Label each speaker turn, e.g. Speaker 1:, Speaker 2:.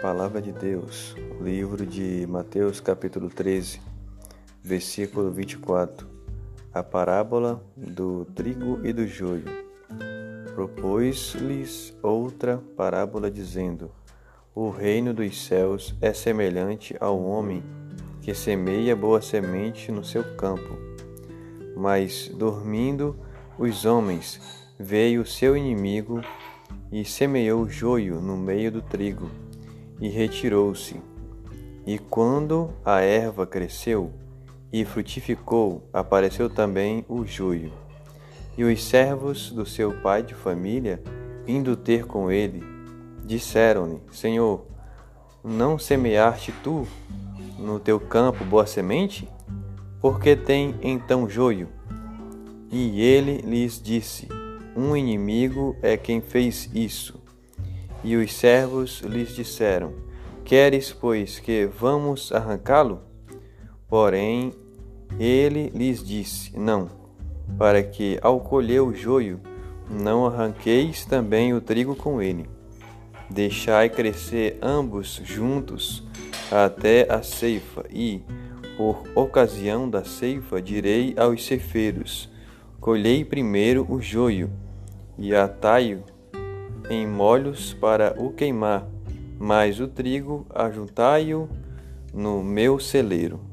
Speaker 1: Palavra de Deus, livro de Mateus, capítulo 13, versículo 24. A parábola do trigo e do joio. Propôs-lhes outra parábola, dizendo: O reino dos céus é semelhante ao homem que semeia boa semente no seu campo. Mas, dormindo os homens, veio seu inimigo e semeou joio no meio do trigo e retirou-se. E quando a erva cresceu e frutificou, apareceu também o joio. E os servos do seu pai de família, indo ter com ele, disseram-lhe: Senhor, não semeaste tu no teu campo boa semente? Por que tem então joio? E ele lhes disse: Um inimigo é quem fez isso. E os servos lhes disseram: Queres, pois, que vamos arrancá-lo? Porém, ele lhes disse: Não, para que, ao colher o joio, não arranqueis também o trigo com ele. Deixai crescer ambos juntos até a ceifa, e, por ocasião da ceifa, direi aos ceifeiros: Colhei primeiro o joio, e atai-o em molhos para o queimar, mas o trigo ajuntai-o no meu celeiro.